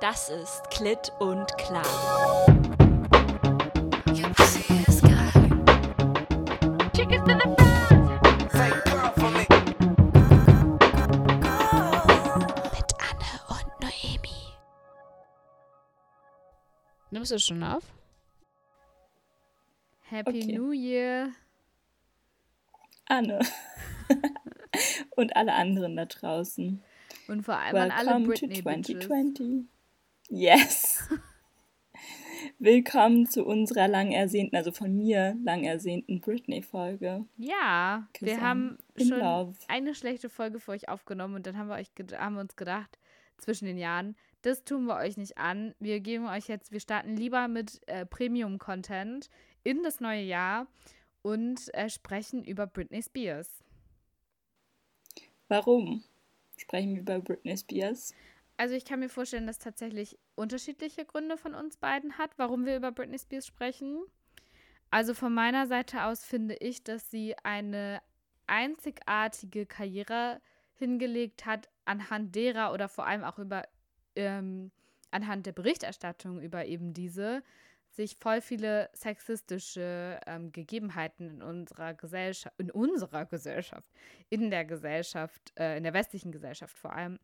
Das ist Klit und Klar. Mit Anne und Noemi. Nimmst du schon auf? Happy Okay. New Year. Anne. Und alle anderen da draußen. Und vor allem an alle Welcome to Britney Bitches. 2020. Yes. Willkommen zu unserer lang ersehnten, also von mir lang ersehnten Britney-Folge. Ja, wir haben I'm in schon love. eine schlechte Folge für euch aufgenommen und dann haben wir, euch haben wir uns gedacht, zwischen den Jahren, das tun wir euch nicht an. Wir geben euch jetzt, wir starten lieber mit äh, Premium-Content in das neue Jahr und äh, sprechen über Britney Spears. Warum sprechen wir über Britney Spears? Also ich kann mir vorstellen, dass tatsächlich unterschiedliche Gründe von uns beiden hat, warum wir über Britney Spears sprechen. Also von meiner Seite aus finde ich, dass sie eine einzigartige Karriere hingelegt hat, anhand derer oder vor allem auch über ähm, anhand der Berichterstattung über eben diese sich voll viele sexistische ähm, Gegebenheiten in unserer Gesellschaft, in unserer Gesellschaft, in der Gesellschaft, äh, in der westlichen Gesellschaft vor allem,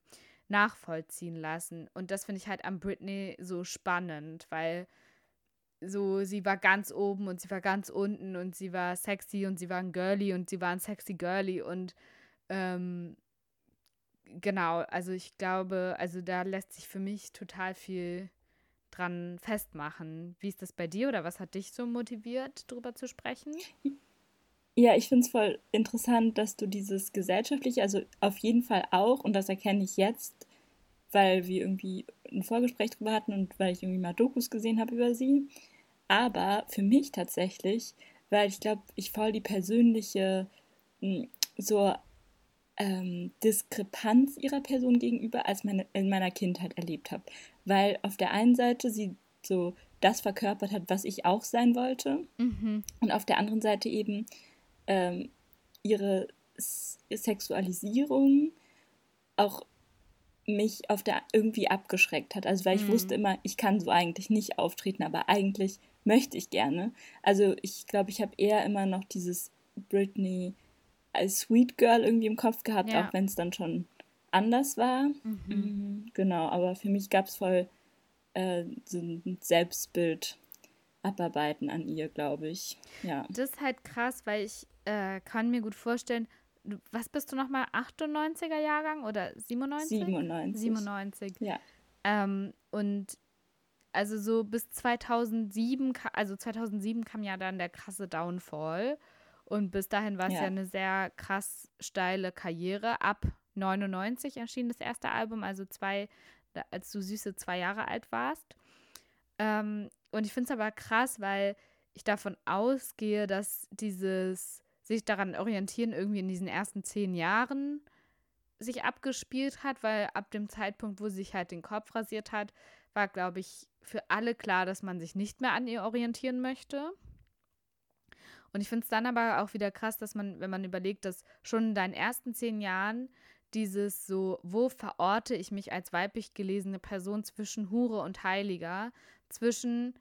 nachvollziehen lassen. Und das finde ich halt an Britney so spannend, weil so, sie war ganz oben und sie war ganz unten und sie war sexy und sie war ein Girly und sie war ein sexy Girly und ähm, genau, also ich glaube, also da lässt sich für mich total viel dran festmachen. Wie ist das bei dir oder was hat dich so motiviert, darüber zu sprechen? Ja, ich finde es voll interessant, dass du dieses gesellschaftliche, also auf jeden Fall auch, und das erkenne ich jetzt, weil wir irgendwie ein Vorgespräch drüber hatten und weil ich irgendwie mal Dokus gesehen habe über sie. Aber für mich tatsächlich, weil ich glaube, ich voll die persönliche mh, so ähm, Diskrepanz ihrer Person gegenüber als meine in meiner Kindheit erlebt habe. Weil auf der einen Seite sie so das verkörpert hat, was ich auch sein wollte. Mhm. Und auf der anderen Seite eben ähm, ihre S Sexualisierung auch mich auf der irgendwie abgeschreckt hat. Also weil ich Mhm. wusste immer, ich kann so eigentlich nicht auftreten, aber eigentlich möchte ich gerne. Also ich glaube, ich habe eher immer noch dieses Britney als Sweet Girl irgendwie im Kopf gehabt, Ja. auch wenn es dann schon anders war. Mhm. Mhm, Genau, aber für mich gab es voll äh, so ein Selbstbild abarbeiten an ihr, glaube ich. Ja. Das ist halt krass, weil ich äh, kann mir gut vorstellen, du, was bist du nochmal, 98er Jahrgang oder 97? 97. 97. Ja. Ähm, und also so bis 2007, ka- also 2007 kam ja dann der krasse Downfall. Und bis dahin war es ja. Ja. eine sehr krass steile Karriere. Ab 99 erschien das erste Album, also zwei, als du süße zwei Jahre alt warst. Ähm, und ich finde es aber krass, weil ich davon ausgehe, dass dieses sich daran orientieren irgendwie in diesen ersten zehn Jahren sich abgespielt hat, weil ab dem Zeitpunkt, wo sie sich halt den Kopf rasiert hat, war, glaube ich, für alle klar, dass man sich nicht mehr an ihr orientieren möchte. Und ich finde es dann aber auch wieder krass, dass man, wenn man überlegt, dass schon in deinen ersten zehn Jahren dieses so, wo verorte ich mich als weiblich gelesene Person zwischen Hure und Heiliger, zwischen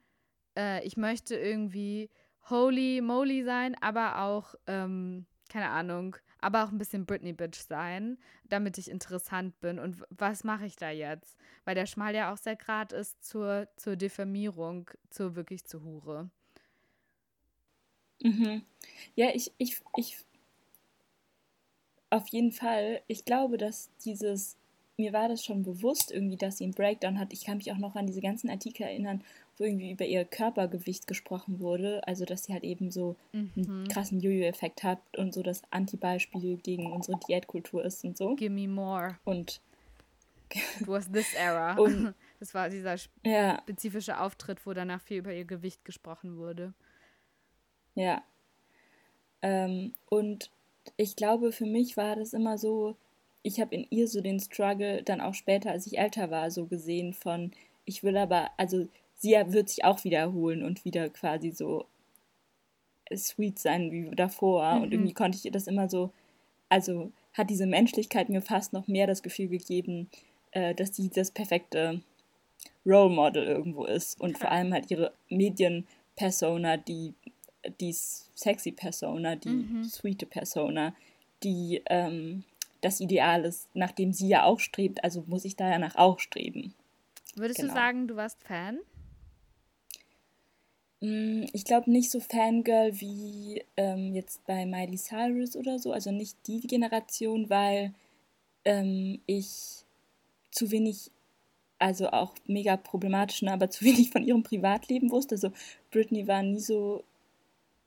äh, ich möchte irgendwie holy moly sein, aber auch, ähm, keine Ahnung, aber auch ein bisschen Britney Bitch sein, damit ich interessant bin. Und was mache ich da jetzt? Weil der Schmal ja auch sehr grad ist zur, zur Diffamierung, zur wirklich zur Hure. Mhm. Ja, ich, ich, ich, auf jeden Fall, ich glaube, dass dieses, mir war das schon bewusst irgendwie, dass sie einen Breakdown hat. Ich kann mich auch noch an diese ganzen Artikel erinnern, wo irgendwie über ihr Körpergewicht gesprochen wurde. Also, dass sie halt eben so Mhm. einen krassen Jojo-Effekt hat und so das Antibeispiel gegen unsere Diätkultur ist und so. Gimme more. Und It was this era. Und- das war dieser ja, spezifische Auftritt, wo danach viel über ihr Gewicht gesprochen wurde. Ja. Ähm, und ich glaube, für mich war das immer so, ich habe in ihr so den Struggle dann auch später, als ich älter war, so gesehen von, ich will aber, also sie wird sich auch wiederholen und wieder quasi so sweet sein wie davor. Und Mhm. irgendwie konnte ich ihr das immer so, also hat diese Menschlichkeit mir fast noch mehr das Gefühl gegeben, äh, dass sie das perfekte Role Model irgendwo ist und vor allem halt ihre Medien-Persona, die, die sexy Persona, die mhm. sweete Persona, die ähm, das Ideal ist, nach dem sie ja auch strebt, also muss ich da ja nach auch streben. Würdest genau. du sagen, du warst Fan? Mm, ich glaube nicht so Fangirl wie ähm, jetzt bei Miley Cyrus oder so, also nicht die Generation, weil ähm, ich zu wenig, also auch mega problematisch, ne, aber zu wenig von ihrem Privatleben wusste. Also Britney war nie so,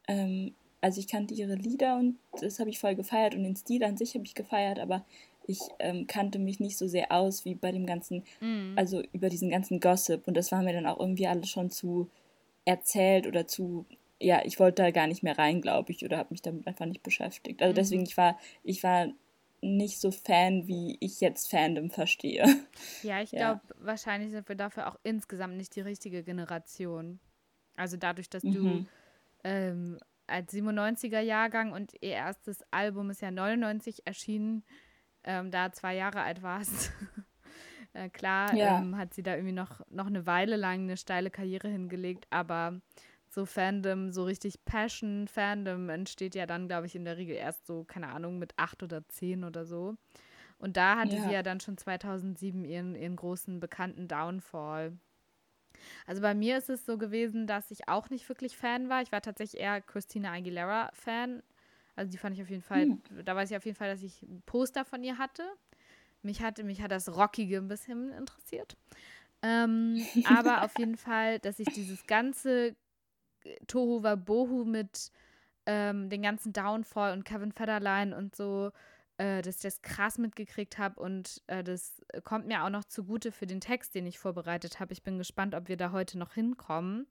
ähm, also ich kannte ihre Lieder und das habe ich voll gefeiert und den Stil an sich habe ich gefeiert, aber ich ähm, kannte mich nicht so sehr aus wie bei dem ganzen, mm. also über diesen ganzen Gossip und das war mir dann auch irgendwie alles schon zu erzählt oder zu, ja, ich wollte da gar nicht mehr rein, glaube ich, oder habe mich damit einfach nicht beschäftigt. Also deswegen, mhm. ich war, ich war nicht so Fan, wie ich jetzt Fandom verstehe. Ja, ich ja. glaube, wahrscheinlich sind wir dafür auch insgesamt nicht die richtige Generation. Also dadurch, dass mhm. du ähm, als 97er Jahrgang und ihr erstes Album ist ja 99 erschienen, ähm, da zwei Jahre alt warst. äh, klar ja. ähm, hat sie da irgendwie noch, noch eine Weile lang eine steile Karriere hingelegt, aber so Fandom, so richtig Passion-Fandom entsteht ja dann, glaube ich, in der Regel erst so, keine Ahnung, mit acht oder zehn oder so. Und da hatte ja. sie ja dann schon 2007 ihren, ihren großen bekannten Downfall. Also bei mir ist es so gewesen, dass ich auch nicht wirklich Fan war. Ich war tatsächlich eher Christina Aguilera-Fan. Also die fand ich auf jeden Fall, hm. da weiß ich auf jeden Fall, dass ich ein Poster von ihr hatte. Mich, hatte, mich hat das Rockige ein bisschen interessiert. Ähm, aber auf jeden Fall, dass ich dieses ganze Tohu Wabohu mit ähm, den ganzen Downfall und Kevin Federline und so, äh, dass ich das krass mitgekriegt habe und äh, das kommt mir auch noch zugute für den Text, den ich vorbereitet habe. Ich bin gespannt, ob wir da heute noch hinkommen.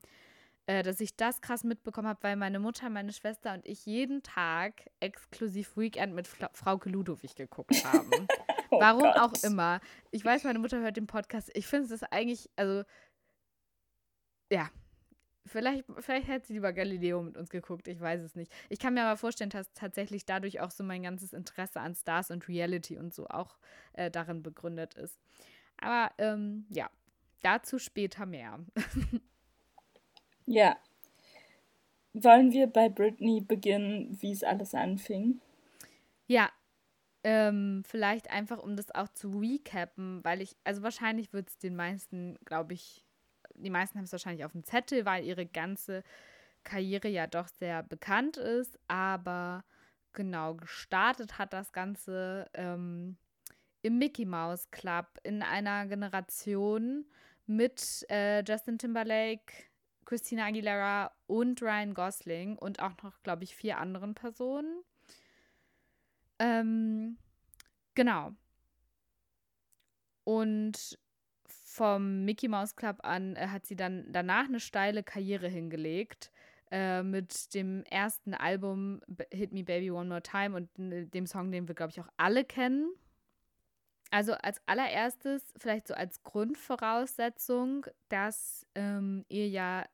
Äh, dass ich das krass mitbekommen habe, weil meine Mutter, meine Schwester und ich jeden Tag exklusiv Weekend mit Fra Frauke Ludowig geguckt haben. oh Warum Gott. auch immer. Ich weiß, meine Mutter hört den Podcast. Ich finde es eigentlich, also, ja, Vielleicht, vielleicht hätte sie lieber Galileo mit uns geguckt, ich weiß es nicht. Ich kann mir aber vorstellen, dass tatsächlich dadurch auch so mein ganzes Interesse an Stars und Reality und so auch äh, darin begründet ist. Aber ähm, ja, dazu später mehr. ja. Wollen wir bei Britney beginnen, wie es alles anfing? Ja, ähm, vielleicht einfach, um das auch zu recappen, weil ich, also wahrscheinlich wird es den meisten, glaube ich, die meisten haben es wahrscheinlich auf dem Zettel, weil ihre ganze Karriere ja doch sehr bekannt ist. Aber genau, gestartet hat das Ganze ähm, im Mickey Mouse Club in einer Generation mit äh, Justin Timberlake, Christina Aguilera und Ryan Gosling und auch noch, glaube ich, vier anderen Personen. Ähm, genau. Und vom Mickey Mouse Club an äh, hat sie dann danach eine steile Karriere hingelegt. Äh, mit dem ersten Album Hit Me Baby One More Time und dem Song, den wir, glaube ich, auch alle kennen. Also als allererstes, vielleicht so als Grundvoraussetzung, dass ähm, ihr ja,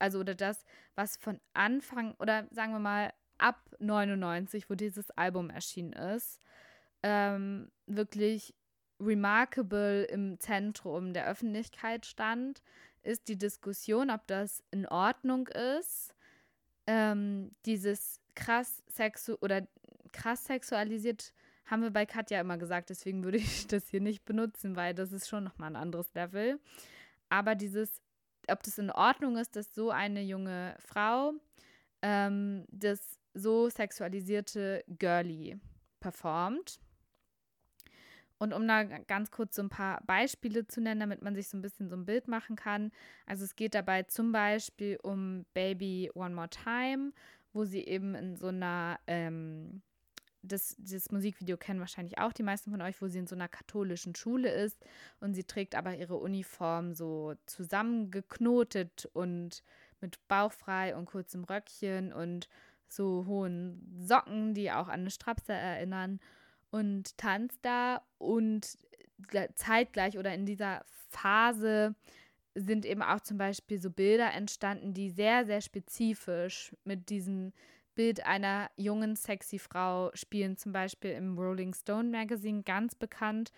also oder das, was von Anfang oder sagen wir mal ab 99, wo dieses Album erschienen ist, ähm, wirklich remarkable im Zentrum der Öffentlichkeit stand, ist die Diskussion, ob das in Ordnung ist, ähm, dieses krass sexu oder krass sexualisiert haben wir bei Katja immer gesagt, deswegen würde ich das hier nicht benutzen, weil das ist schon nochmal ein anderes Level. Aber dieses, ob das in Ordnung ist, dass so eine junge Frau ähm, das so sexualisierte Girlie performt und um da ganz kurz so ein paar Beispiele zu nennen, damit man sich so ein bisschen so ein Bild machen kann. Also es geht dabei zum Beispiel um Baby One More Time, wo sie eben in so einer, ähm, das, das Musikvideo kennen wahrscheinlich auch die meisten von euch, wo sie in so einer katholischen Schule ist und sie trägt aber ihre Uniform so zusammengeknotet und mit bauchfrei und kurzem Röckchen und so hohen Socken, die auch an eine Strapse erinnern und tanzt da und zeitgleich oder in dieser Phase sind eben auch zum Beispiel so Bilder entstanden, die sehr, sehr spezifisch mit diesem Bild einer jungen, sexy Frau spielen. Zum Beispiel im Rolling Stone Magazine ganz bekannt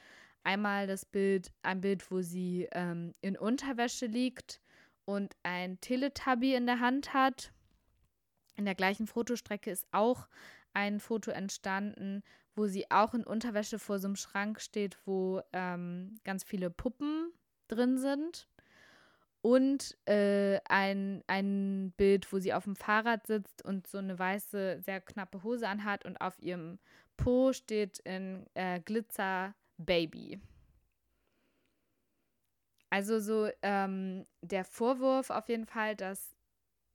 einmal das Bild, ein Bild, wo sie ähm, in Unterwäsche liegt und ein Teletubby in der Hand hat. In der gleichen Fotostrecke ist auch ein Foto entstanden, wo sie auch in Unterwäsche vor so einem Schrank steht, wo ähm, ganz viele Puppen drin sind. Und äh, ein, ein Bild, wo sie auf dem Fahrrad sitzt und so eine weiße, sehr knappe Hose anhat und auf ihrem Po steht in äh, Glitzer Baby. Also so ähm, der Vorwurf auf jeden Fall, dass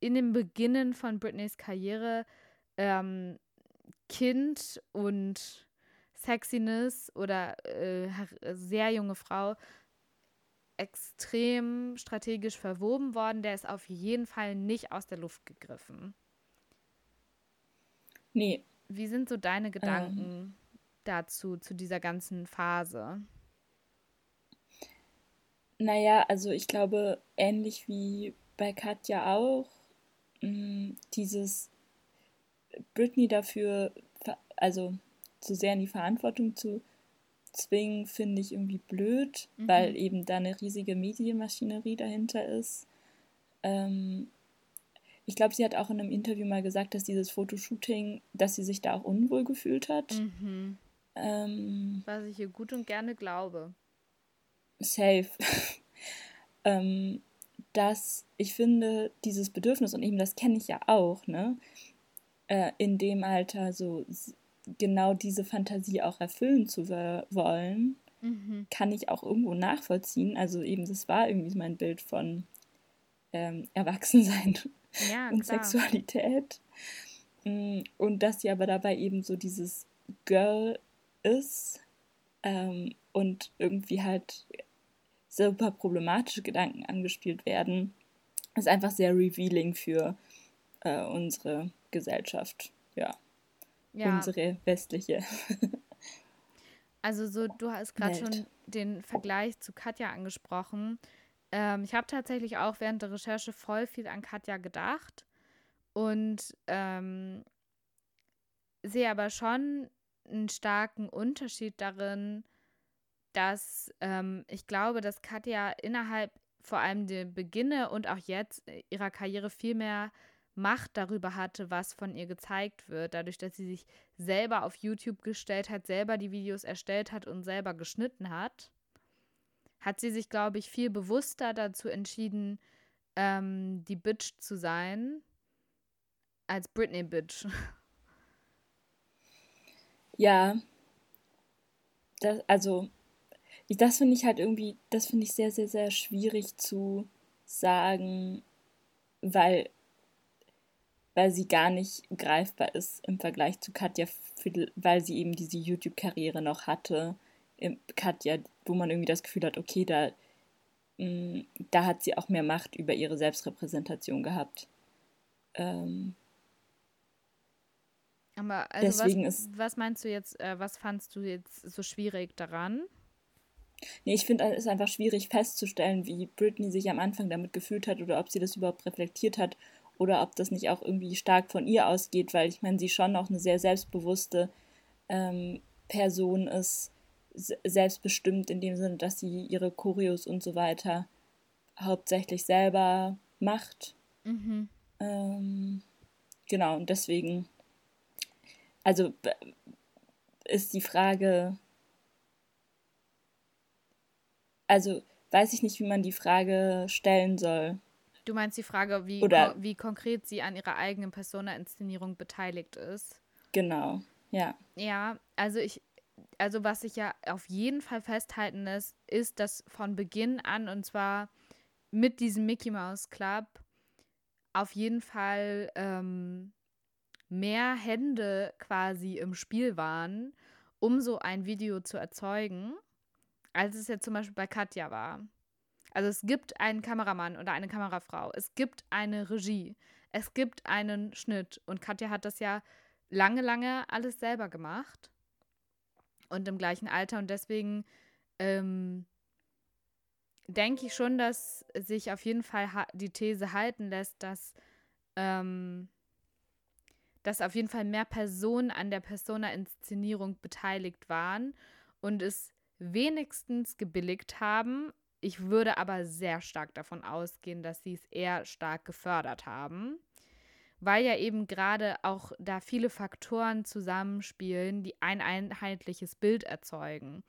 in dem Beginnen von Britneys Karriere ähm, Kind und Sexiness oder äh, sehr junge Frau extrem strategisch verwoben worden. Der ist auf jeden Fall nicht aus der Luft gegriffen. Nee. Wie sind so deine Gedanken ähm. dazu, zu dieser ganzen Phase? Naja, also ich glaube, ähnlich wie bei Katja auch, mh, mm, dieses Britney dafür, also zu sehr in die Verantwortung zu zwingen, finde ich irgendwie blöd, mhm. weil eben da eine riesige Medienmaschinerie dahinter ist. Ähm, ich glaube, sie hat auch in einem Interview mal gesagt, dass dieses Fotoshooting, dass sie sich da auch unwohl gefühlt hat. Mhm. Ähm, Was ich ihr gut und gerne glaube. Safe. ähm, dass ich finde, dieses Bedürfnis, und eben das kenne ich ja auch, ne, äh, in dem Alter so genau diese Fantasie auch erfüllen zu wollen, mhm. kann ich auch irgendwo nachvollziehen. Also eben, das war irgendwie mein Bild von ähm, Erwachsensein ja, und klar. Sexualität. Mm, und dass sie aber dabei eben so dieses Girl ist ähm, und irgendwie halt super problematische Gedanken angespielt werden, ist einfach sehr revealing für äh, unsere Gesellschaft. Ja ja. unsere westliche. Also so, du hast gerade schon den Vergleich zu Katja angesprochen. Ähm, ich habe tatsächlich auch während der Recherche voll viel an Katja gedacht und ähm, sehe aber schon einen starken Unterschied darin, dass ähm, ich glaube, dass Katja innerhalb vor allem der Beginne und auch jetzt ihrer Karriere viel mehr Macht darüber hatte, was von ihr gezeigt wird, dadurch, dass sie sich selber auf YouTube gestellt hat, selber die Videos erstellt hat und selber geschnitten hat, hat sie sich, glaube ich, viel bewusster dazu entschieden, ähm, die Bitch zu sein, als Britney Bitch. Ja, das, also, das finde ich halt irgendwie, das finde ich sehr, sehr, sehr schwierig zu sagen, weil weil sie gar nicht greifbar ist im Vergleich zu Katja, weil sie eben diese YouTube-Karriere noch hatte. Katja, wo man irgendwie das Gefühl hat, okay, da, mh, mm, da hat sie auch mehr Macht über ihre Selbstrepräsentation gehabt. Ähm, aber also deswegen was, ist, was meinst du jetzt, äh, was fandst du jetzt so schwierig daran? Nee, ich finde es einfach schwierig festzustellen, wie Britney sich am Anfang damit gefühlt hat oder ob sie das überhaupt reflektiert hat oder ob das nicht auch irgendwie stark von ihr ausgeht, weil ich meine, sie schon auch eine sehr selbstbewusste ähm, Person ist, selbstbestimmt in dem Sinne, dass sie ihre Choreos und so weiter hauptsächlich selber macht. Mhm. Ähm, genau, und deswegen, also ist die Frage, also weiß ich nicht, wie man die Frage stellen soll. Du meinst die Frage, wie, ko wie konkret sie an ihrer eigenen Persona-Inszenierung beteiligt ist? Genau, ja. Ja, also ich, also was ich ja auf jeden Fall festhalten ist, ist, dass von Beginn an, und zwar mit diesem Mickey Mouse Club, auf jeden Fall ähm, mehr Hände quasi im Spiel waren, um so ein Video zu erzeugen, als es ja zum Beispiel bei Katja war. Also es gibt einen Kameramann oder eine Kamerafrau, es gibt eine Regie, es gibt einen Schnitt. Und Katja hat das ja lange, lange alles selber gemacht und im gleichen Alter. Und deswegen ähm, denke ich schon, dass sich auf jeden Fall die These halten lässt, dass, ähm, dass auf jeden Fall mehr Personen an der Persona-Inszenierung beteiligt waren und es wenigstens gebilligt haben. Ich würde aber sehr stark davon ausgehen, dass sie es eher stark gefördert haben, weil ja eben gerade auch da viele Faktoren zusammenspielen, die ein einheitliches Bild erzeugen.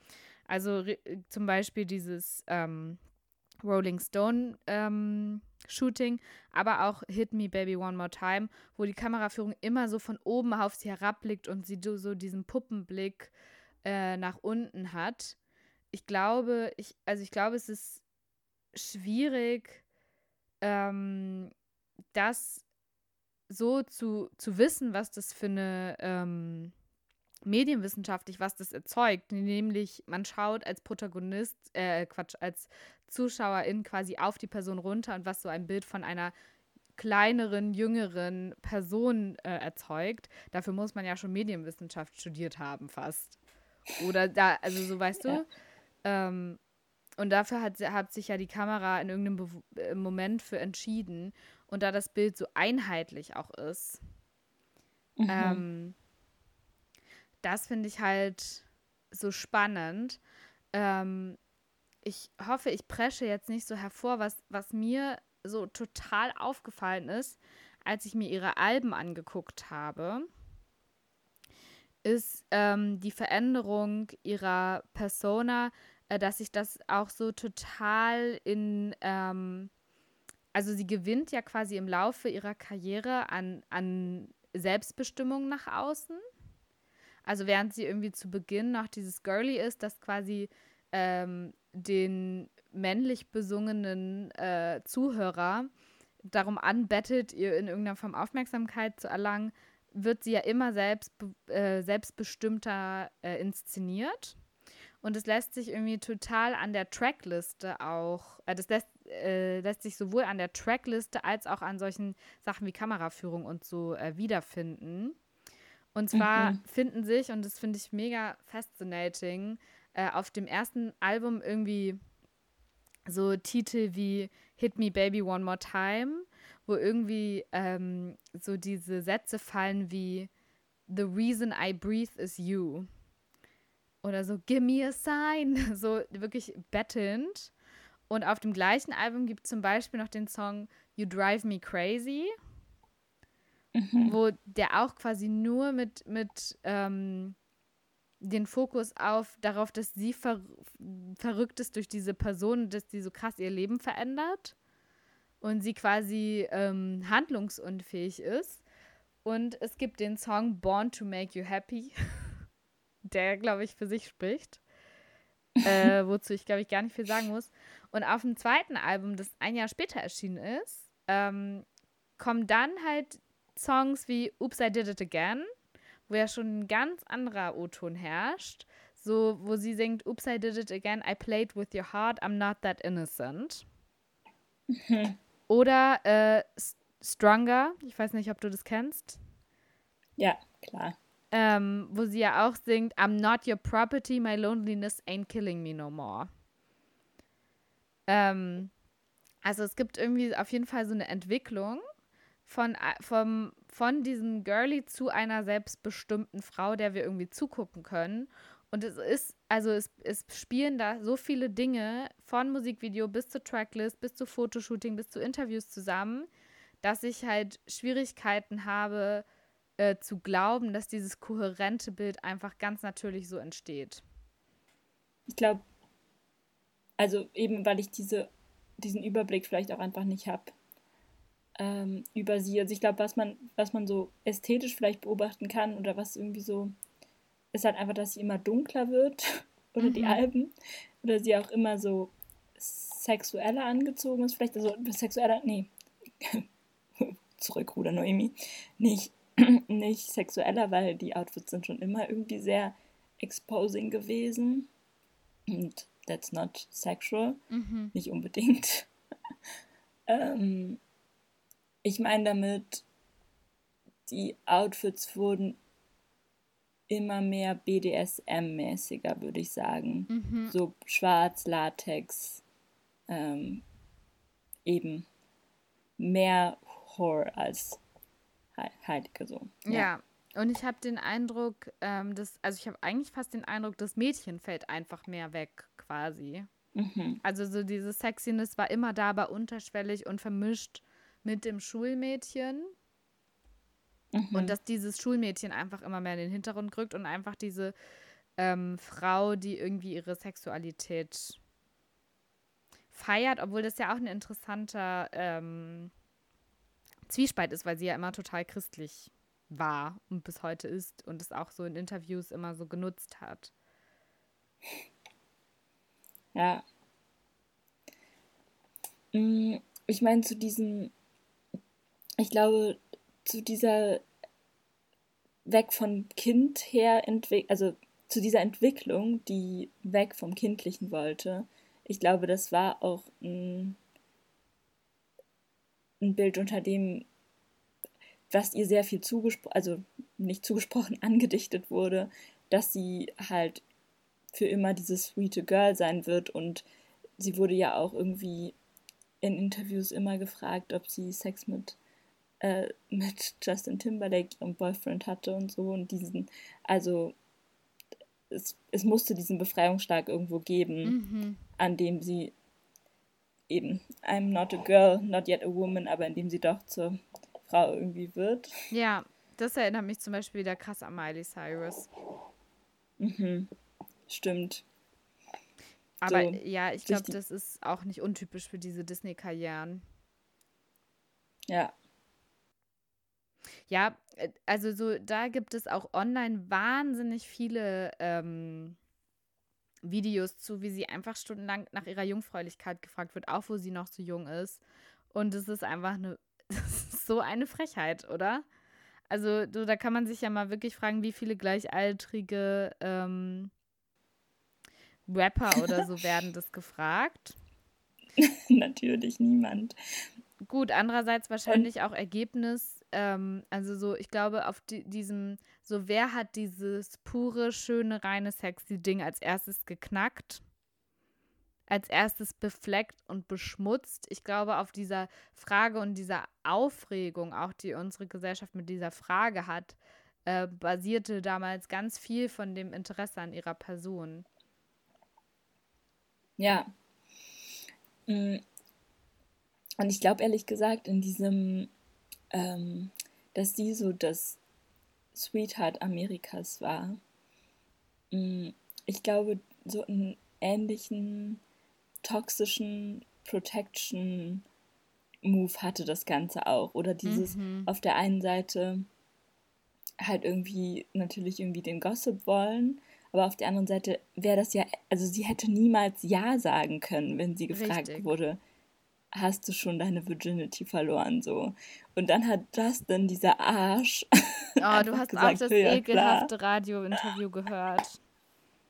Also zum Beispiel dieses ähm, Rolling Stone ähm, Shooting, aber auch Hit Me Baby One More Time, wo die Kameraführung immer so von oben auf sie herabblickt und sie so diesen Puppenblick äh, nach unten hat. Ich glaube, ich, also ich glaube, es ist schwierig, ähm, das so zu, zu wissen, was das für eine ähm, medienwissenschaftlich, was das erzeugt. Nämlich, man schaut als Protagonist, äh, Quatsch, als Zuschauerin quasi auf die Person runter und was so ein Bild von einer kleineren, jüngeren Person äh, erzeugt. Dafür muss man ja schon Medienwissenschaft studiert haben, fast. Oder da, also so weißt ja. du. Ähm, und dafür hat, hat sich ja die Kamera in irgendeinem Be äh, Moment für entschieden. Und da das Bild so einheitlich auch ist, mhm. ähm, das finde ich halt so spannend. Ähm, ich hoffe, ich presche jetzt nicht so hervor, was, was mir so total aufgefallen ist, als ich mir ihre Alben angeguckt habe, ist ähm, die Veränderung ihrer Persona, äh, dass sich das auch so total in, ähm, also sie gewinnt ja quasi im Laufe ihrer Karriere an, an Selbstbestimmung nach außen. Also während sie irgendwie zu Beginn noch dieses Girly ist, das quasi ähm, den männlich besungenen äh, Zuhörer darum anbettet, ihr in irgendeiner Form Aufmerksamkeit zu erlangen, wird sie ja immer selbst, äh, selbstbestimmter äh, inszeniert. Und es lässt sich irgendwie total an der Trackliste auch, äh, das lässt, äh, lässt sich sowohl an der Trackliste als auch an solchen Sachen wie Kameraführung und so äh, wiederfinden. Und zwar mhm. finden sich, und das finde ich mega fascinating, äh, auf dem ersten Album irgendwie so Titel wie Hit Me Baby One More Time, wo irgendwie ähm, so diese Sätze fallen wie The reason I breathe is you. Oder so Give me a sign. So wirklich bettelnd. Und auf dem gleichen Album gibt es zum Beispiel noch den Song You Drive Me Crazy mhm. wo der auch quasi nur mit, mit ähm, den Fokus auf darauf, dass sie ver verrückt ist durch diese Person, dass sie so krass ihr Leben verändert und sie quasi ähm, handlungsunfähig ist. Und es gibt den Song Born to Make You Happy, der, glaube ich, für sich spricht. äh, wozu ich, glaube ich, gar nicht viel sagen muss. Und auf dem zweiten Album, das ein Jahr später erschienen ist, ähm, kommen dann halt Songs wie Oops, I Did It Again, wo ja schon ein ganz anderer O-Ton herrscht. So, wo sie singt, Oops, I did it again, I played with your heart, I'm not that innocent. Mhm. Oder äh, Stronger, ich weiß nicht, ob du das kennst. Ja, klar. Ähm, wo sie ja auch singt, I'm not your property, my loneliness ain't killing me no more. Ähm, also es gibt irgendwie auf jeden Fall so eine Entwicklung von, vom, von diesem Girlie zu einer selbstbestimmten Frau, der wir irgendwie zugucken können. Und es ist, also es, es spielen da so viele Dinge von Musikvideo bis zu Tracklist, bis zu Fotoshooting, bis zu Interviews zusammen, dass ich halt Schwierigkeiten habe äh, zu glauben, dass dieses kohärente Bild einfach ganz natürlich so entsteht. Ich glaube, also eben weil ich diese, diesen Überblick vielleicht auch einfach nicht habe ähm, über sie. Also ich glaube, was man, was man so ästhetisch vielleicht beobachten kann oder was irgendwie so, ist halt einfach, dass sie immer dunkler wird oder mhm. die Alben. Oder sie auch immer so sexueller angezogen ist. Vielleicht also sexueller, nee. Zurück, Ruder Noemi. Nicht, nicht sexueller, weil die Outfits sind schon immer irgendwie sehr exposing gewesen. Und that's not sexual. Mhm. Nicht unbedingt. ähm, ich meine damit, die Outfits wurden immer mehr BDSM-mäßiger, würde ich sagen. Mhm. So schwarz, Latex, ähm, eben mehr Horror als Heilige so. Ja. ja. Und ich habe den Eindruck, ähm, dass, also ich habe eigentlich fast den Eindruck, das Mädchen fällt einfach mehr weg, quasi. Mhm. Also so diese Sexiness war immer da, aber unterschwellig und vermischt mit dem Schulmädchen. Mhm. Und dass dieses Schulmädchen einfach immer mehr in den Hintergrund rückt und einfach diese ähm, Frau, die irgendwie ihre Sexualität feiert, obwohl das ja auch ein interessanter ähm, Zwiespalt ist, weil sie ja immer total christlich war und bis heute ist und es auch so in Interviews immer so genutzt hat. Ja. Mm, Ich meine, zu diesem, ich glaube, zu dieser weg von Kind her, entwick also zu dieser Entwicklung, die weg vom Kindlichen wollte, ich glaube, das war auch ein, ein Bild, unter dem, was ihr sehr viel zugesprochen, also nicht zugesprochen, angedichtet wurde, dass sie halt für immer dieses sweete Girl sein wird und sie wurde ja auch irgendwie in Interviews immer gefragt, ob sie Sex mit, äh, mit Justin Timberlake, ihrem Boyfriend, hatte und so und diesen, also es, es musste diesen Befreiungsschlag irgendwo geben, Mhm. an dem sie eben I'm not a girl, not yet a woman, aber in dem sie doch zur Frau irgendwie wird. Ja, das erinnert mich zum Beispiel wieder krass an Miley Cyrus. Mhm. Stimmt. Aber So, ja, ich glaube, das ist auch nicht untypisch für diese Disney-Karrieren. Ja. Ja, äh, also so, da gibt es auch online wahnsinnig viele ähm, Videos zu, wie sie einfach stundenlang nach ihrer Jungfräulichkeit gefragt wird, auch wo sie noch so jung ist. Und es ist einfach eine, ist so eine Frechheit, oder? Also, du, da kann man sich ja mal wirklich fragen, wie viele gleichaltrige ähm, Rapper oder so werden das gefragt. Natürlich niemand. Gut, andererseits wahrscheinlich auch Ergebnis. Ähm, also so, ich glaube, auf di diesem, so wer hat dieses pure, schöne, reine, sexy Ding als erstes geknackt? Als erstes befleckt und beschmutzt. Ich glaube, auf dieser Frage und dieser Aufregung, auch die unsere Gesellschaft mit dieser Frage hat, äh, basierte damals ganz viel von dem Interesse an ihrer Person. Ja. Mm. Und ich glaube ehrlich gesagt, in diesem, ähm, dass sie so das Sweetheart Amerikas war, mm, ich glaube, so einen ähnlichen toxischen Protection Move hatte das Ganze auch. Oder dieses Mhm. auf der einen Seite halt irgendwie natürlich irgendwie den Gossip wollen, aber auf der anderen Seite wäre das ja, also sie hätte niemals Ja sagen können, wenn sie gefragt Richtig. wurde, hast du schon deine Virginity verloren so. Und dann hat Justin, dieser Arsch, Oh, du hast auch gesagt, das "Ja, klar." ekelhafte Radio-Interview gehört.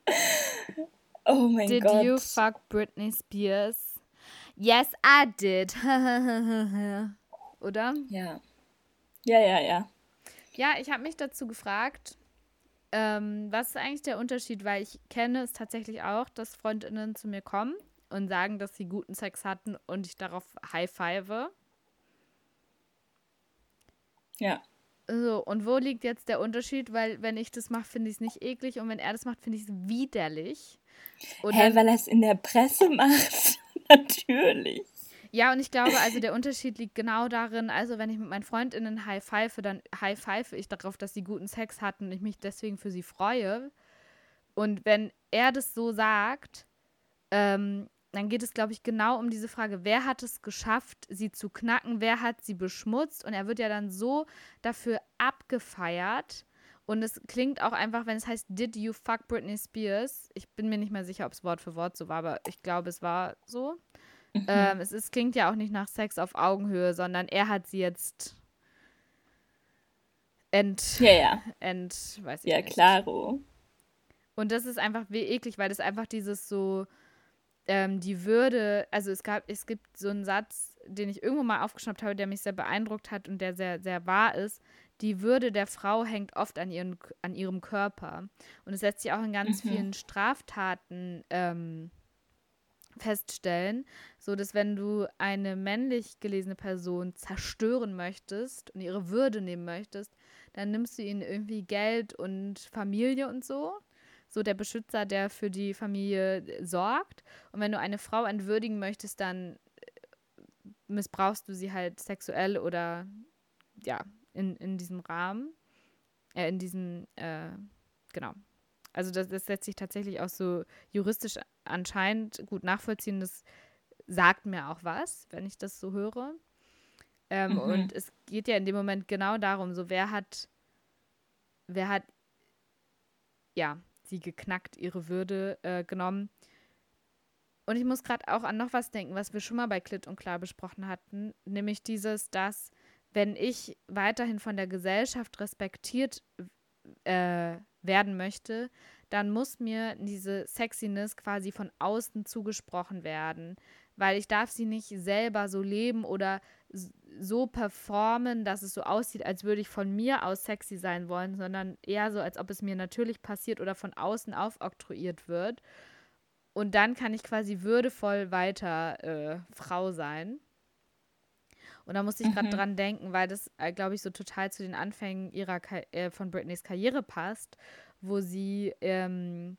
oh mein Did Gott. you fuck Britney Spears? Yes, I did. Oder? ja. Ja, ja, ja. Ja, ich habe mich dazu gefragt, ähm, was ist eigentlich der Unterschied? Weil ich kenne es tatsächlich auch, dass Freundinnen zu mir kommen und sagen, dass sie guten Sex hatten und ich darauf high-five. Ja. So, und wo liegt jetzt der Unterschied? Weil, wenn ich das mache, finde ich es nicht eklig und wenn er das macht, finde ich es widerlich. Und Hä, weil er es in der Presse macht. Natürlich. Ja, und ich glaube, also der Unterschied liegt genau darin, also wenn ich mit meinen FreundInnen high five, dann high five ich darauf, dass sie guten Sex hatten und ich mich deswegen für sie freue. Und wenn er das so sagt, ähm, dann geht es, glaube ich, genau um diese Frage, wer hat es geschafft, sie zu knacken, wer hat sie beschmutzt und er wird ja dann so dafür abgefeiert. Und es klingt auch einfach, wenn es heißt, did you fuck Britney Spears? Ich bin mir nicht mehr sicher, ob es Wort für Wort so war, aber ich glaube, es war so. Ähm, es ist, klingt ja auch nicht nach Sex auf Augenhöhe, sondern er hat sie jetzt ent, Ja, ja. ent, weiß ich Ja, nicht. klaro. Und das ist einfach wie eklig, weil das einfach dieses so, ähm, die Würde, also es gab, es gibt so einen Satz, den ich irgendwo mal aufgeschnappt habe, der mich sehr beeindruckt hat und der sehr, sehr wahr ist. Die Würde der Frau hängt oft an, ihren, an ihrem Körper. Und es lässt sich auch in ganz Mhm. vielen Straftaten ähm, feststellen, so dass wenn du eine männlich gelesene Person zerstören möchtest und ihre Würde nehmen möchtest, dann nimmst du ihnen irgendwie Geld und Familie und so. So der Beschützer, der für die Familie äh, sorgt. Und wenn du eine Frau entwürdigen möchtest, dann äh, missbrauchst du sie halt sexuell oder ja, in, in diesem Rahmen. Äh, in diesem, äh, genau. Also das, das lässt sich tatsächlich auch so juristisch anscheinend gut nachvollziehen. Das sagt mir auch was, wenn ich das so höre. Ähm, mhm. Und es geht ja in dem Moment genau darum, so wer hat, wer hat, ja, sie geknackt, ihre Würde äh, genommen. Und ich muss gerade auch an noch was denken, was wir schon mal bei Klit und Klar besprochen hatten, nämlich dieses, dass wenn ich weiterhin von der Gesellschaft respektiert äh, werden möchte, dann muss mir diese Sexiness quasi von außen zugesprochen werden, weil ich darf sie nicht selber so leben oder so performen, dass es so aussieht, als würde ich von mir aus sexy sein wollen, sondern eher so, als ob es mir natürlich passiert oder von außen aufoktroyiert wird. Und dann kann ich quasi würdevoll weiter äh, Frau sein. Und da musste ich gerade mhm. dran denken, weil das, äh, glaube ich, so total zu den Anfängen ihrer äh, von Britneys Karriere passt, wo sie, ähm,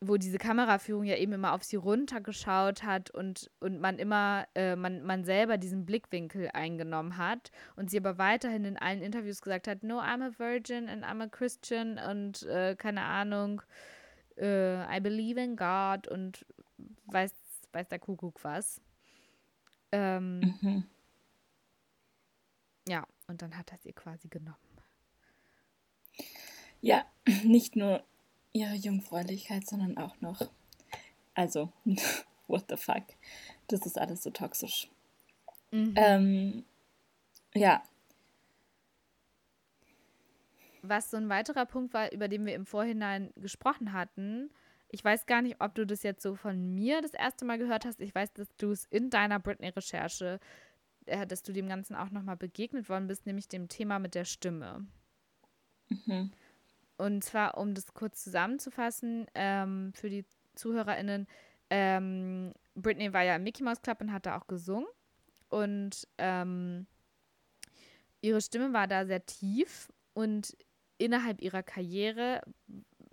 wo diese Kameraführung ja eben immer auf sie runtergeschaut hat und, und man immer, äh, man, man selber diesen Blickwinkel eingenommen hat und sie aber weiterhin in allen Interviews gesagt hat, no, I'm a virgin and I'm a Christian und äh, keine Ahnung, äh, I believe in God und weiß, weiß der Kuckuck was. Ähm, mhm. Ja, und dann hat er sie quasi genommen. Ja, nicht nur ihre Jungfräulichkeit, sondern auch noch. Also, what the fuck? Das ist alles so toxisch. Mhm. Ähm, ja. Was so ein weiterer Punkt war, über den wir im Vorhinein gesprochen hatten, ich weiß gar nicht, ob du das jetzt so von mir das erste Mal gehört hast. Ich weiß, dass du es in deiner Britney-Recherche, äh, dass du dem Ganzen auch nochmal begegnet worden bist, nämlich dem Thema mit der Stimme. Mhm. Und zwar, um das kurz zusammenzufassen, ähm, für die ZuhörerInnen, ähm, Britney war ja im Mickey Mouse Club und hat da auch gesungen. Und ähm, ihre Stimme war da sehr tief und innerhalb ihrer Karriere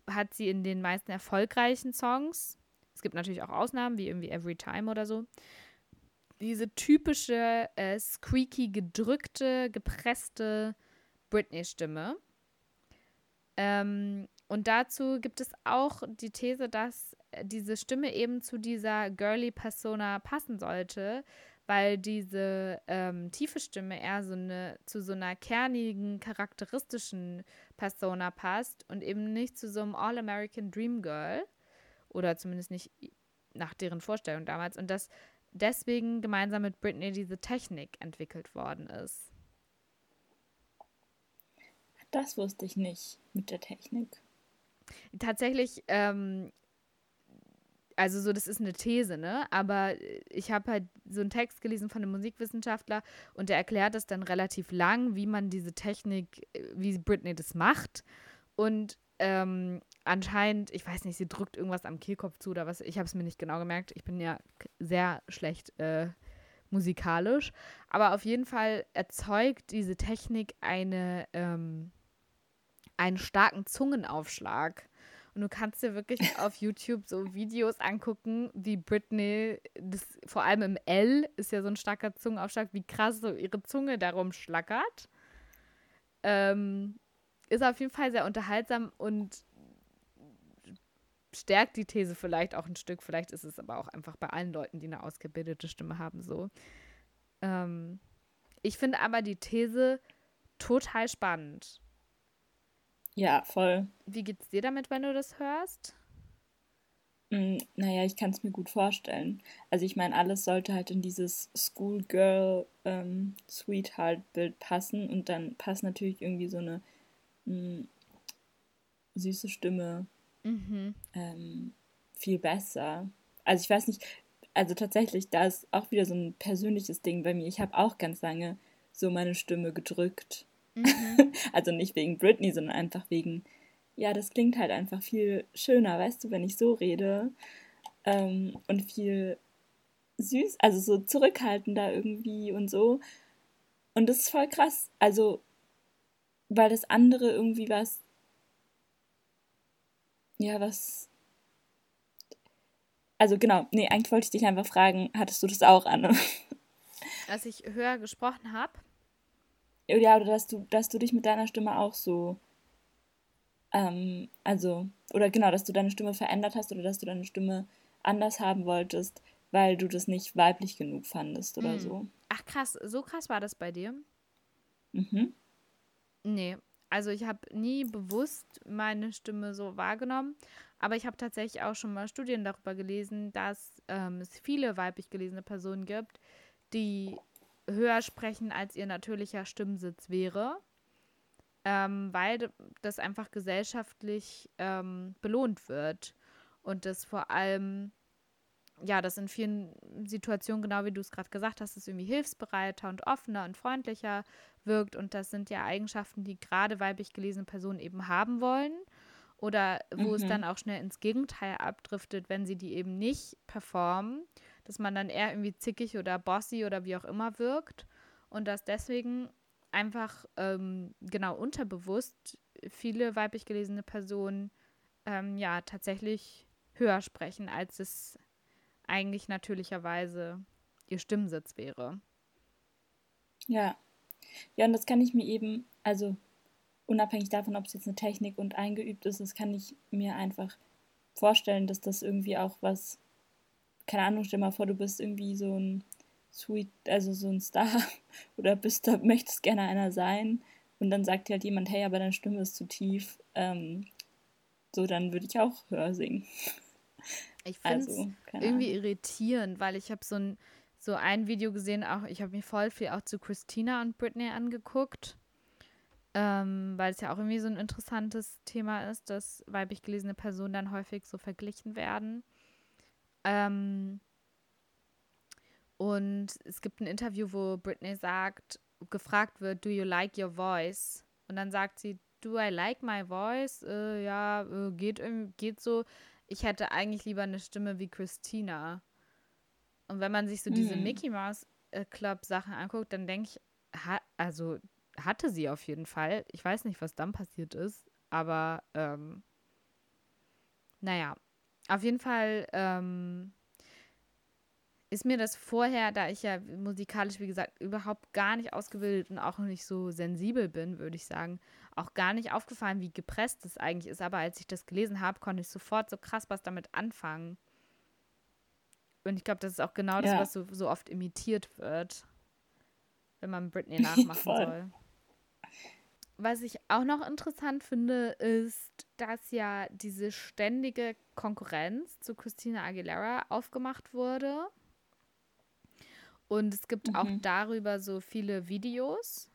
hat sie in den meisten erfolgreichen Songs, es gibt natürlich auch Ausnahmen, wie irgendwie Every Time oder so, diese typische, äh, squeaky, gedrückte, gepresste Britney-Stimme. Ähm, und dazu gibt es auch die These, dass diese Stimme eben zu dieser girly Persona passen sollte, weil diese ähm, tiefe Stimme eher so eine zu so einer kernigen, charakteristischen Persona passt und eben nicht zu so einem All-American Dream Girl oder zumindest nicht nach deren Vorstellung damals und dass deswegen gemeinsam mit Britney diese Technik entwickelt worden ist. Das wusste ich nicht mit der Technik. Tatsächlich ähm, also so, das ist eine These, ne? Aber ich habe halt so einen Text gelesen von einem Musikwissenschaftler und der erklärt es dann relativ lang, wie man diese Technik, äh, wie Britney das macht. Und ähm, anscheinend, ich weiß nicht, sie drückt irgendwas am Kehlkopf zu oder was, ich habe es mir nicht genau gemerkt. Ich bin ja sehr schlecht äh, musikalisch. Aber auf jeden Fall erzeugt diese Technik eine, ähm, einen starken Zungenaufschlag. Und du kannst dir wirklich auf YouTube so Videos angucken, wie Britney, das, vor allem im L ist ja so ein starker Zungenaufschlag, wie krass so ihre Zunge darum schlackert. Ähm, ist auf jeden Fall sehr unterhaltsam und stärkt die These vielleicht auch ein Stück. Vielleicht ist es aber auch einfach bei allen Leuten, die eine ausgebildete Stimme haben, so. Ähm, ich finde aber die These total spannend. Ja, voll. Wie geht's dir damit, wenn du das hörst? Mm, naja, ich kann es mir gut vorstellen. Also ich meine, alles sollte halt in dieses Schoolgirl ähm, passen und dann passt natürlich irgendwie so eine mh, mm, süße Stimme mhm. ähm, viel besser. Also ich weiß nicht, also tatsächlich, da ist auch wieder so ein persönliches Ding bei mir. Ich habe auch ganz lange so meine Stimme gedrückt. Mhm. also nicht wegen Britney, sondern einfach wegen, ja, das klingt halt einfach viel schöner, weißt du, wenn ich so rede. Ähm, und viel süß, also so zurückhaltender irgendwie und so. Und das ist voll krass. Also weil das andere irgendwie was, ja, was, also genau, nee, eigentlich wollte ich dich einfach fragen, hattest du das auch, Anne? Als ich höher gesprochen habe? Ja, oder dass du, dass du dich mit deiner Stimme auch so, ähm, also, oder genau, dass du deine Stimme verändert hast oder dass du deine Stimme anders haben wolltest, weil du das nicht weiblich genug fandest oder Mhm. so. Ach krass, so krass war das bei dir? Mhm. Nee, also ich habe nie bewusst meine Stimme so wahrgenommen, aber ich habe tatsächlich auch schon mal Studien darüber gelesen, dass ähm, es viele weiblich gelesene Personen gibt, die höher sprechen, als ihr natürlicher Stimmsitz wäre, ähm, weil das einfach gesellschaftlich ähm, belohnt wird und das vor allem ja, das in vielen Situationen, genau wie du es gerade gesagt hast, ist irgendwie hilfsbereiter und offener und freundlicher wirkt. Und das sind ja Eigenschaften, die gerade weiblich gelesene Personen eben haben wollen. Oder wo es Mhm. dann auch schnell ins Gegenteil abdriftet, wenn sie die eben nicht performen, dass man dann eher irgendwie zickig oder bossy oder wie auch immer wirkt. Und dass deswegen einfach ähm, genau unterbewusst viele weiblich gelesene Personen ähm, ja tatsächlich höher sprechen, als es eigentlich natürlicherweise ihr Stimmsitz wäre. Ja. Ja, und das kann ich mir eben, also unabhängig davon, ob es jetzt eine Technik und eingeübt ist, das kann ich mir einfach vorstellen, dass das irgendwie auch was, keine Ahnung, stell mal vor, du bist irgendwie so ein Sweet, also so ein Star oder bist da, möchtest gerne einer sein und dann sagt dir halt jemand, hey, aber deine Stimme ist zu tief, ähm, so, dann würde ich auch höher singen. Ich finde es Also, irgendwie Ahnung. irritierend, weil ich habe so ein, so ein Video gesehen, auch ich habe mir voll viel auch zu Christina und Britney angeguckt, ähm, weil es ja auch irgendwie so ein interessantes Thema ist, dass weiblich gelesene Personen dann häufig so verglichen werden. Ähm, und es gibt ein Interview, wo Britney sagt, gefragt wird, do you like your voice? Und dann sagt sie, do I like my voice? Äh, ja, äh, geht, geht so. Ich hätte eigentlich lieber eine Stimme wie Christina. Und wenn man sich so diese Hm. Mickey Mouse äh, Club Sachen anguckt, dann denke ich, ha also hatte sie auf jeden Fall. Ich weiß nicht, was dann passiert ist, aber ähm, naja, auf jeden Fall ähm, ist mir das vorher, da ich ja musikalisch, wie gesagt, überhaupt gar nicht ausgebildet und auch nicht so sensibel bin, würde ich sagen, auch gar nicht aufgefallen, wie gepresst es eigentlich ist. Aber als ich das gelesen habe, konnte ich sofort so krass was damit anfangen. Und ich glaube, das ist auch genau das, Ja. was so, so oft imitiert wird, wenn man Britney nachmachen soll. Was ich auch noch interessant finde, ist, dass ja diese ständige Konkurrenz zu Christina Aguilera aufgemacht wurde. Und es gibt auch Mhm. darüber so viele Videos.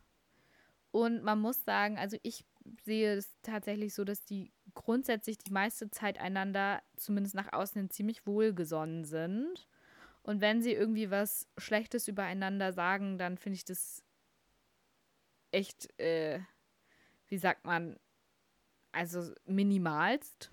Und man muss sagen, also ich sehe es tatsächlich so, dass die grundsätzlich die meiste Zeit einander, zumindest nach außen hin, ziemlich wohlgesonnen sind. Und wenn sie irgendwie was Schlechtes übereinander sagen, dann finde ich das echt, äh, wie sagt man, also minimalst.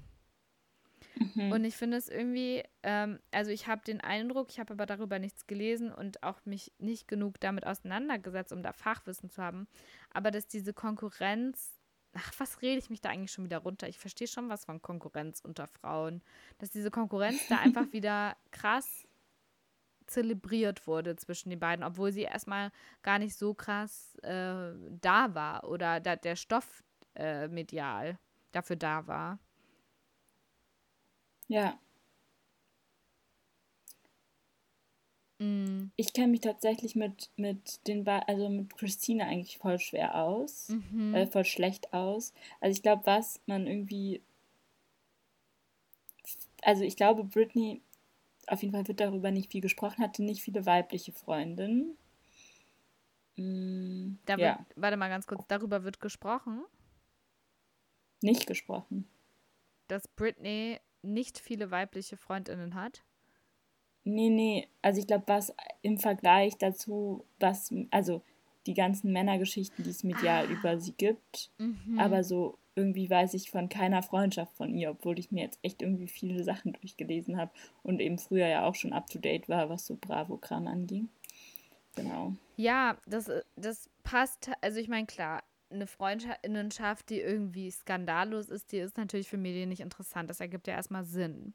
Mhm. Und ich finde es irgendwie, ähm, also ich habe den Eindruck, ich habe aber darüber nichts gelesen und auch mich nicht genug damit auseinandergesetzt, um da Fachwissen zu haben. Aber dass diese Konkurrenz, ach, was rede ich mich da eigentlich schon wieder runter? Ich verstehe schon was von Konkurrenz unter Frauen. Dass diese Konkurrenz da einfach wieder krass zelebriert wurde zwischen den beiden, obwohl sie erstmal gar nicht so krass äh, da war oder da, der Stoff äh, medial dafür da war. Ja, Mm. ich kenne mich tatsächlich mit, mit den ba also mit Christina eigentlich voll schwer aus, Mhm. äh, voll schlecht aus. Also ich glaube, was man irgendwie, also ich glaube, Britney, auf jeden Fall wird darüber nicht viel gesprochen, hatte nicht viele weibliche Freundinnen. Mm, Da wird, ja, warte mal ganz kurz, darüber wird gesprochen, nicht gesprochen. dass Britney nicht viele weibliche Freundinnen hat. Nee, nee, also ich glaube, was im Vergleich dazu, was, also die ganzen Männergeschichten, die es medial Ah. über sie gibt, Mhm. aber so irgendwie weiß ich von keiner Freundschaft von ihr, obwohl ich mir jetzt echt irgendwie viele Sachen durchgelesen habe und eben früher ja auch schon up to date war, was so Bravo-Kram anging. Genau. Ja, das, äh, das passt. Also ich meine, klar, eine Freundinnenschaft, die irgendwie skandallos ist, die ist natürlich für Medien nicht interessant. Das ergibt ja erstmal Sinn.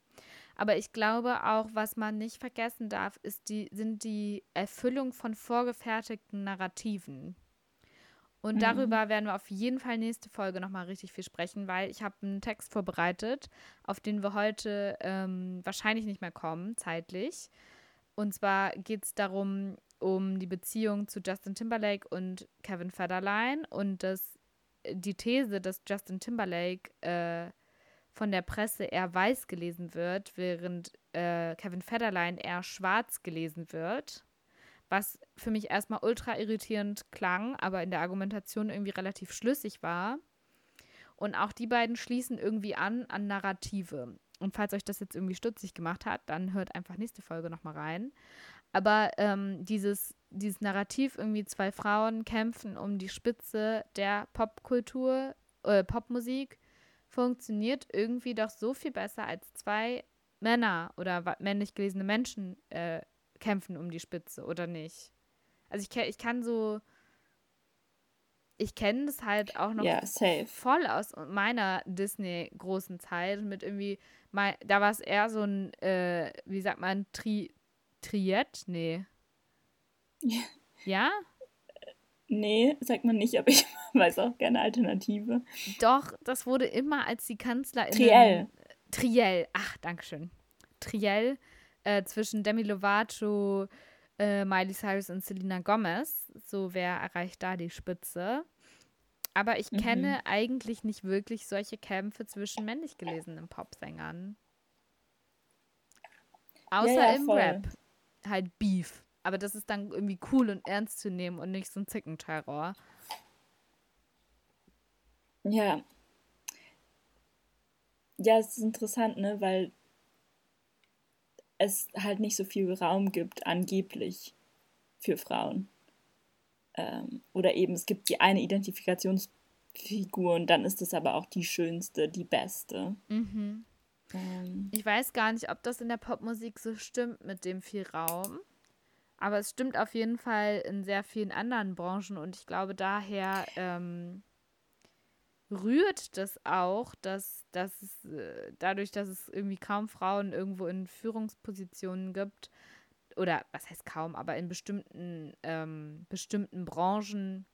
Aber ich glaube auch, was man nicht vergessen darf, ist die, sind die Erfüllung von vorgefertigten Narrativen. Und Mhm. darüber werden wir auf jeden Fall nächste Folge nochmal richtig viel sprechen, weil ich habe einen Text vorbereitet, auf den wir heute ähm, wahrscheinlich nicht mehr kommen, zeitlich. Und zwar geht es darum, um die Beziehung zu Justin Timberlake und Kevin Federline und das, die These, dass Justin Timberlake äh, von der Presse eher weiß gelesen wird, während äh, Kevin Federline eher schwarz gelesen wird. Was für mich erstmal ultra irritierend klang, aber in der Argumentation irgendwie relativ schlüssig war. Und auch die beiden schließen irgendwie an an Narrative. Und falls euch das jetzt irgendwie stutzig gemacht hat, dann hört einfach nächste Folge nochmal rein. Aber ähm, dieses, dieses Narrativ, irgendwie zwei Frauen kämpfen um die Spitze der Popkultur, äh, Popmusik, funktioniert irgendwie doch so viel besser als zwei Männer oder männlich gelesene Menschen äh, kämpfen um die Spitze, oder nicht? Also ich, ich kann so, ich kenne das halt auch noch safe. voll aus meiner Disney-großen Zeit mit irgendwie, mei- da war es eher so ein, äh, wie sagt man, Tri Triett? Nee. Ja. Ja? Nee, sagt man nicht, aber ich weiß auch gerne Alternative. Doch, das wurde immer als die Kanzlerin. Triell. Triell, ach, Dankeschön. Triell äh, zwischen Demi Lovato, äh, Miley Cyrus und Selena Gomez. So, wer erreicht da die Spitze? Aber ich Mhm. kenne eigentlich nicht wirklich solche Kämpfe zwischen männlich gelesenen Popsängern. Außer ja, im voll. Rap. Halt Beef. Aber das ist dann irgendwie cool und ernst zu nehmen und nicht so ein Zickenterror. Ja. Ja, es ist interessant, ne, weil es halt nicht so viel Raum gibt, angeblich, für Frauen. Ähm, oder eben, es gibt die eine Identifikationsfigur und dann ist es aber auch die schönste, die beste. Mhm. Ähm, Ich weiß gar nicht, ob das in der Popmusik so stimmt mit dem viel Raum. Aber es stimmt auf jeden Fall in sehr vielen anderen Branchen und ich glaube, daher ähm, rührt das auch, dass, dass es, äh, dadurch, dass es irgendwie kaum Frauen irgendwo in Führungspositionen gibt, oder was heißt kaum, aber in bestimmten, ähm, bestimmten Branchen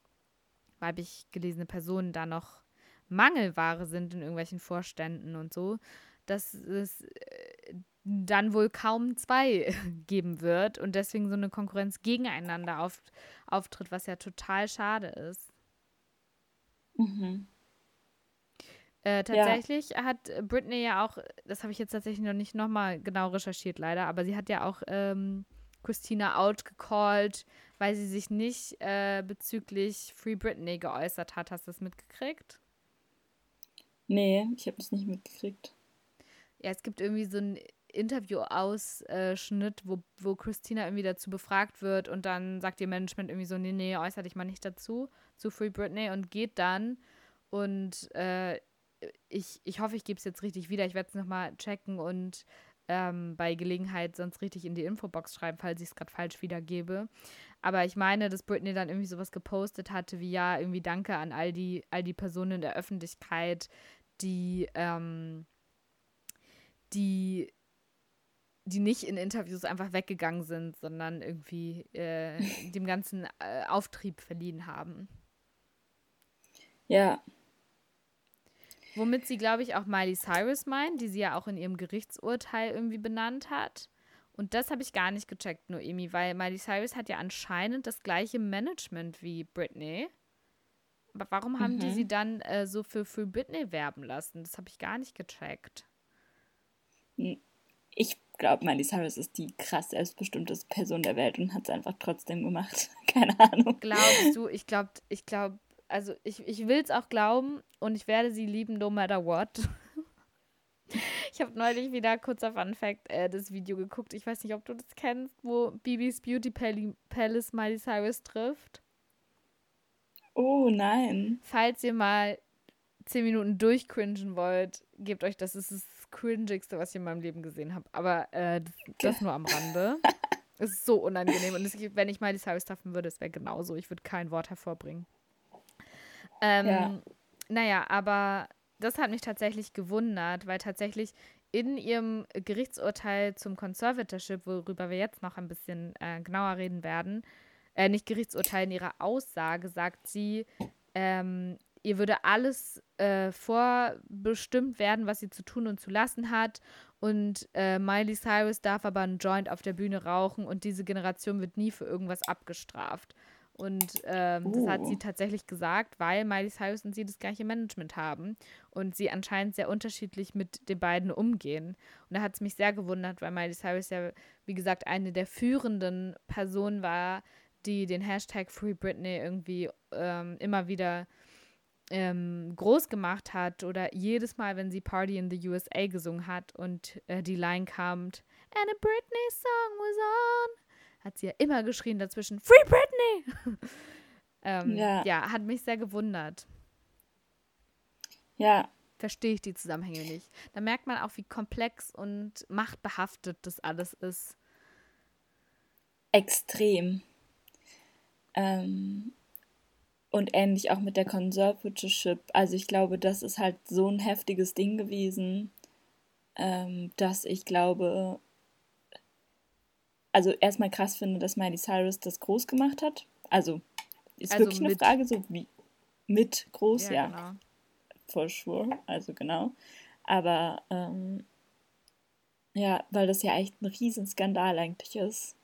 weiblich gelesene Personen da noch Mangelware sind in irgendwelchen Vorständen und so, dass es äh, dann wohl kaum zwei geben wird und deswegen so eine Konkurrenz gegeneinander auf, auftritt, was ja total schade ist. mhm. Äh, tatsächlich hat Britney ja auch, das habe ich jetzt tatsächlich noch nicht nochmal genau recherchiert, leider, aber sie hat ja auch ähm, Christina outgecallt, weil sie sich nicht äh, bezüglich Free Britney geäußert hat. Hast du das mitgekriegt? Nee, ich habe es nicht mitgekriegt. Ja, es gibt irgendwie so einen Interview-Ausschnitt, wo, wo Christina irgendwie dazu befragt wird und dann sagt ihr Management irgendwie so, nee, nee, äußere dich mal nicht dazu, zu Free Britney und geht dann und äh, ich, ich hoffe, ich gebe es jetzt richtig wieder. Ich werde es nochmal checken und ähm, bei Gelegenheit sonst richtig in die Infobox schreiben, falls ich es gerade falsch wiedergebe. Aber ich meine, dass Britney dann irgendwie sowas gepostet hatte, wie ja, irgendwie Danke an all die, all die Personen in der Öffentlichkeit, die, ähm, die, die nicht in Interviews einfach weggegangen sind, sondern irgendwie äh, dem Ganzen äh, Auftrieb verliehen haben. Ja, Womit sie, glaube ich, auch Miley Cyrus meint, die sie ja auch in ihrem Gerichtsurteil irgendwie benannt hat. Und das habe ich gar nicht gecheckt, Noemi, weil Miley Cyrus hat ja anscheinend das gleiche Management wie Britney. Aber warum haben die Mhm. sie dann äh, so für, für Britney werben lassen? Das habe ich gar nicht gecheckt. ich glaube, Miley Cyrus ist die krass selbstbestimmteste Person der Welt und hat es einfach trotzdem gemacht. Keine Ahnung. Glaubst du, ich glaube, ich glaube, also ich, ich will es auch glauben und ich werde sie lieben, no matter what. Ich habe neulich wieder, kurzer Fun Fact, äh, das Video geguckt. Ich weiß nicht, ob du das kennst, wo Bibis Beauty Pal Palace Miley Cyrus trifft. Oh nein. Falls ihr mal zehn Minuten durchcringen wollt, gebt euch das. Das ist das cringigste, was ich in meinem Leben gesehen habe. Aber äh, das, das nur am Rande. es ist so unangenehm. Und es, wenn ich Miley Cyrus treffen würde, es wäre genauso. Ich würde kein Wort hervorbringen. Ähm, Ja. Naja, aber das hat mich tatsächlich gewundert, weil tatsächlich in ihrem Gerichtsurteil zum Conservatorship, worüber wir jetzt noch ein bisschen äh, genauer reden werden, äh, nicht Gerichtsurteil, in ihrer Aussage sagt sie, ähm, ihr würde alles äh, vorbestimmt werden, was sie zu tun und zu lassen hat. Und äh, Miley Cyrus darf aber einen Joint auf der Bühne rauchen und diese Generation wird nie für irgendwas abgestraft. Und ähm, das hat Oh. sie tatsächlich gesagt, weil Miley Cyrus und sie das gleiche Management haben und sie anscheinend sehr unterschiedlich mit den beiden umgehen. Und da hat es mich sehr gewundert, weil Miley Cyrus ja, wie gesagt, eine der führenden Personen war, die den Hashtag Free Britney irgendwie ähm, immer wieder ähm, groß gemacht hat oder jedes Mal, wenn sie Party in the USA gesungen hat und äh, die Line kam, and a Britney song was on, hat sie ja immer geschrien dazwischen, Free Britney! ähm, Ja. ja, hat mich sehr gewundert. Ja, Verstehe ich die Zusammenhänge nicht. Da merkt man auch, wie komplex und machtbehaftet das alles ist. extrem. Ähm, und ähnlich auch mit der Conservatorship. Also ich glaube, das ist halt so ein heftiges Ding gewesen, ähm, dass ich glaube, also erstmal krass finde, dass Miley Cyrus das groß gemacht hat. Also ist Also wirklich eine mit. Frage, so wie mit groß, ja, genau. for sure, also genau. Aber ähm, ja, weil das ja echt ein Riesenskandal eigentlich ist.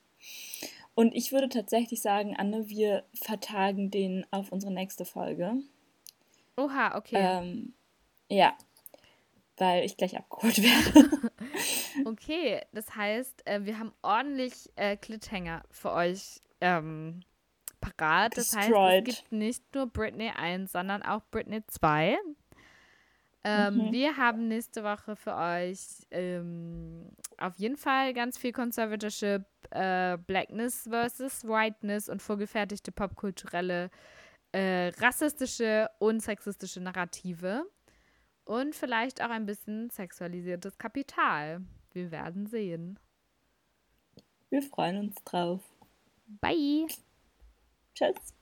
Und ich würde tatsächlich sagen, Anne, wir vertagen den auf unsere nächste Folge. Oha, okay. Ähm, ja, weil ich gleich abgeholt werde. Okay, das heißt, äh, wir haben ordentlich äh, Cliffhanger für euch ähm, parat. Das heißt, Destroyed. es gibt nicht nur Britney 1, sondern auch Britney 2. Ähm, Mhm. Wir haben nächste Woche für euch ähm, auf jeden Fall ganz viel Conservatorship, äh, Blackness versus Whiteness und vorgefertigte popkulturelle, äh, rassistische und sexistische Narrative. Und vielleicht auch ein bisschen sexualisiertes Kapital. Wir werden sehen. Wir freuen uns drauf. Bye! Tschüss.